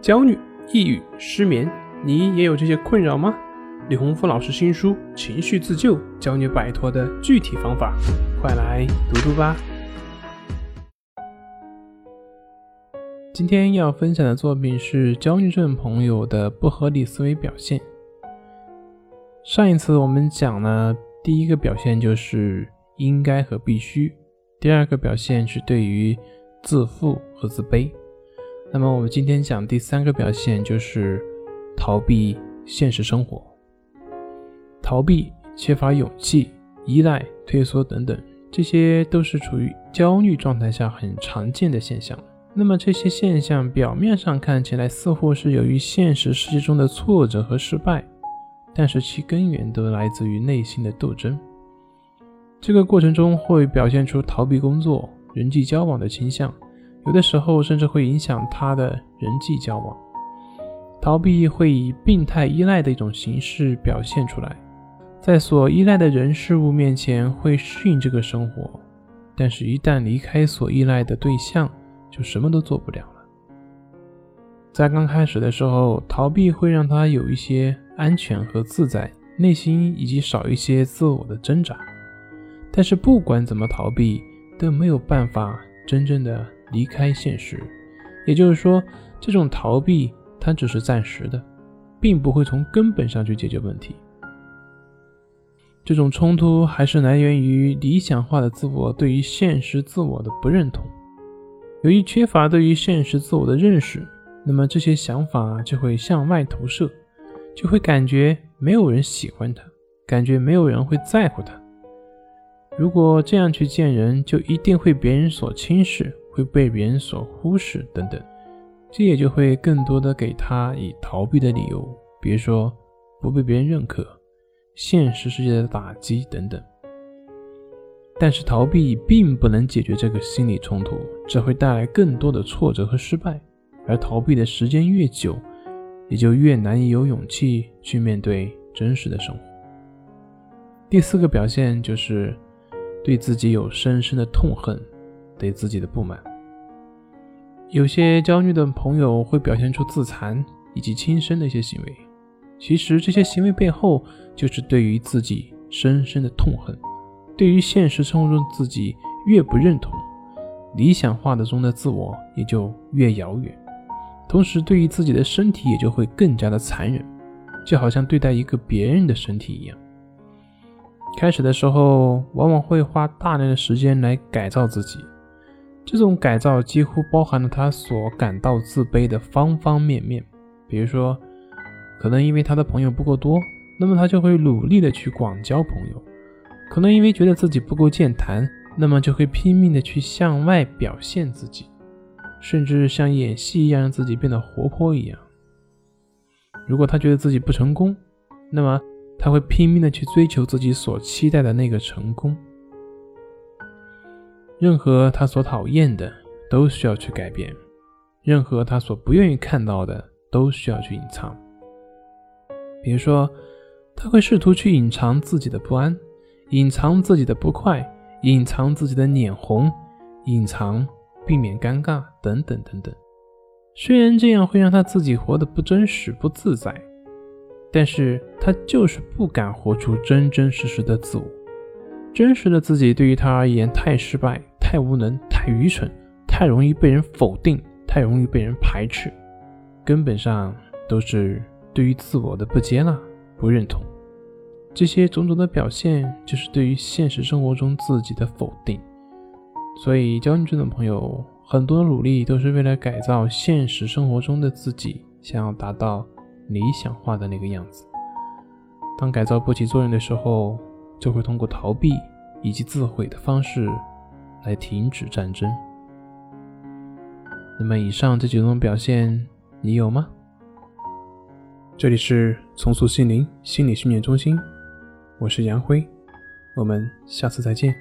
焦虑、抑郁、失眠，你也有这些困扰吗？李洪福老师新书《情绪自救》教你摆脱的具体方法，快来读读吧。今天要分享的作品是焦虑症朋友的不合理思维表现。上一次我们讲了第一个表现就是应该和必须，第二个表现是对于自负和自卑。那么我们今天讲第三个表现，就是逃避现实生活，逃避、缺乏勇气、依赖、退缩等等，这些都是处于焦虑状态下很常见的现象。那么这些现象表面上看起来似乎是由于现实世界中的挫折和失败，但是其根源都来自于内心的斗争。这个过程中会表现出逃避工作、人际交往的倾向。有的时候甚至会影响他的人际交往，逃避会以病态依赖的一种形式表现出来，在所依赖的人事物面前会适应这个生活，但是，一旦离开所依赖的对象，就什么都做不了了。在刚开始的时候，逃避会让他有一些安全和自在，内心以及少一些自我的挣扎，但是不管怎么逃避，都没有办法真正的。离开现实，也就是说，这种逃避它只是暂时的，并不会从根本上去解决问题。这种冲突还是来源于理想化的自我对于现实自我的不认同。由于缺乏对于现实自我的认识，那么这些想法就会向外投射，就会感觉没有人喜欢他，感觉没有人会在乎他。如果这样去见人，就一定会别人所轻视。会被别人所忽视等等，这也就会更多的给他以逃避的理由，比如说不被别人认可、现实世界的打击等等。但是逃避并不能解决这个心理冲突，只会带来更多的挫折和失败。而逃避的时间越久，也就越难以有勇气去面对真实的生活。第四个表现就是对自己有深深的痛恨。对自己的不满，有些焦虑的朋友会表现出自残以及轻生的一些行为。其实这些行为背后就是对于自己深深的痛恨，对于现实生活中自己越不认同，理想化的中的自我也就越遥远。同时，对于自己的身体也就会更加的残忍，就好像对待一个别人的身体一样。开始的时候，往往会花大量的时间来改造自己。这种改造几乎包含了他所感到自卑的方方面面，比如说，可能因为他的朋友不够多，那么他就会努力的去广交朋友；可能因为觉得自己不够健谈，那么就会拼命的去向外表现自己，甚至像演戏一样让自己变得活泼一样。如果他觉得自己不成功，那么他会拼命的去追求自己所期待的那个成功。任何他所讨厌的都需要去改变，任何他所不愿意看到的都需要去隐藏。比如说，他会试图去隐藏自己的不安，隐藏自己的不快，隐藏自己的脸红，隐藏避免尴尬等等等等。虽然这样会让他自己活得不真实、不自在，但是他就是不敢活出真真实实的自我。真实的自己对于他而言太失败。太无能，太愚蠢，太容易被人否定，太容易被人排斥，根本上都是对于自我的不接纳、不认同。这些种种的表现，就是对于现实生活中自己的否定。所以，焦虑症的朋友很多努力都是为了改造现实生活中的自己，想要达到理想化的那个样子。当改造不起作用的时候，就会通过逃避以及自毁的方式。来停止战争。那么，以上这几种表现，你有吗？这里是重塑心灵心理训练中心，我是杨辉，我们下次再见。